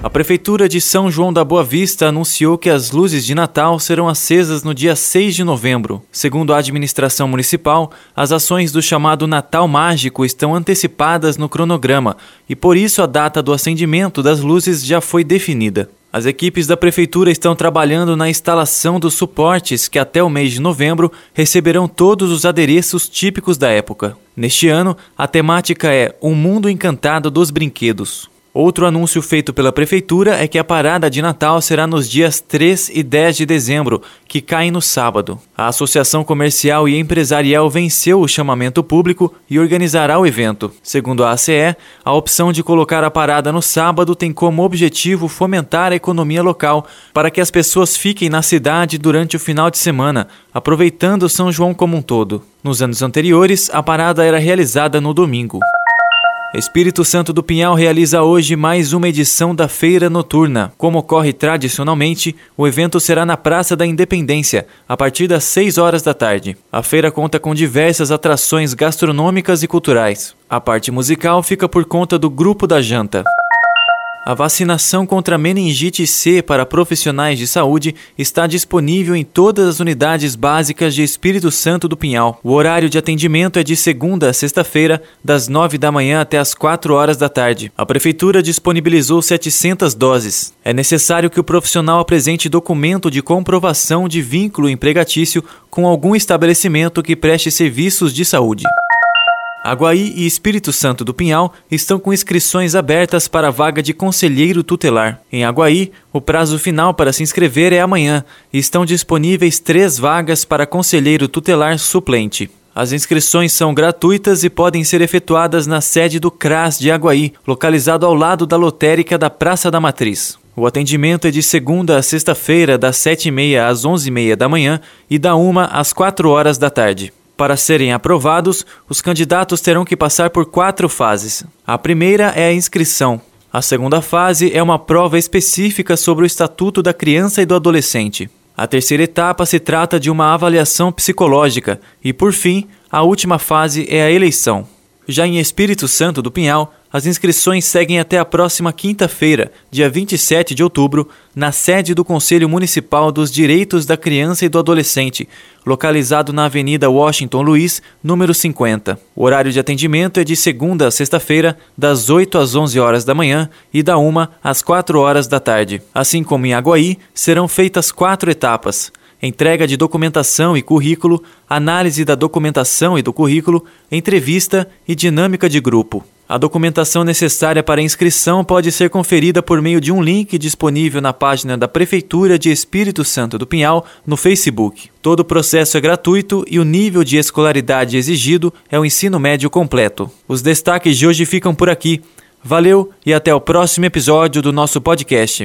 a Prefeitura de São João da Boa Vista anunciou que as luzes de Natal serão acesas no dia 6 de novembro. Segundo a administração municipal, as ações do chamado Natal Mágico estão antecipadas no cronograma e por isso a data do acendimento das luzes já foi definida. As equipes da Prefeitura estão trabalhando na instalação dos suportes que, até o mês de novembro, receberão todos os adereços típicos da época. Neste ano, a temática é O Mundo Encantado dos Brinquedos. Outro anúncio feito pela Prefeitura é que a parada de Natal será nos dias 3 e 10 de dezembro, que caem no sábado. A Associação Comercial e Empresarial venceu o chamamento público e organizará o evento. Segundo a ACE, a opção de colocar a parada no sábado tem como objetivo fomentar a economia local para que as pessoas fiquem na cidade durante o final de semana, aproveitando São João como um todo. Nos anos anteriores, a parada era realizada no domingo. Espírito Santo do Pinhal realiza hoje mais uma edição da Feira Noturna. Como ocorre tradicionalmente, o evento será na Praça da Independência, a partir das 6 horas da tarde. A feira conta com diversas atrações gastronômicas e culturais. A parte musical fica por conta do Grupo da Janta. A vacinação contra meningite C para profissionais de saúde está disponível em todas as unidades básicas de Espírito Santo do Pinhal. O horário de atendimento é de segunda a sexta-feira, das 9 da manhã até as 4 horas da tarde. A prefeitura disponibilizou 700 doses. É necessário que o profissional apresente documento de comprovação de vínculo empregatício com algum estabelecimento que preste serviços de saúde. Aguaí e Espírito Santo do Pinhal estão com inscrições abertas para a vaga de conselheiro tutelar. Em Aguaí, o prazo final para se inscrever é amanhã e estão disponíveis três vagas para conselheiro tutelar suplente. As inscrições são gratuitas e podem ser efetuadas na sede do CRAS de Aguaí, localizado ao lado da lotérica da Praça da Matriz. O atendimento é de segunda a sexta-feira, das 7h30 às 11h30 da manhã e da 1 às 4 horas da tarde. Para serem aprovados, os candidatos terão que passar por quatro fases. A primeira é a inscrição. A segunda fase é uma prova específica sobre o Estatuto da Criança e do Adolescente. A terceira etapa se trata de uma avaliação psicológica e, por fim, a última fase é a eleição. Já em Espírito Santo do Pinhal, as inscrições seguem até a próxima quinta-feira, dia 27 de outubro, na sede do Conselho Municipal dos Direitos da Criança e do Adolescente, localizado na Avenida Washington Luiz, número 50. O horário de atendimento é de segunda a sexta-feira, das 8 às 11 horas da manhã e da 1 às 4 horas da tarde. Assim como em Aguaí, serão feitas quatro etapas entrega de documentação e currículo, análise da documentação e do currículo, entrevista e dinâmica de grupo. A documentação necessária para inscrição pode ser conferida por meio de um link disponível na página da Prefeitura de Espírito Santo do Pinhal no Facebook. Todo o processo é gratuito e o nível de escolaridade exigido é o ensino médio completo. Os destaques de hoje ficam por aqui. Valeu e até o próximo episódio do nosso podcast.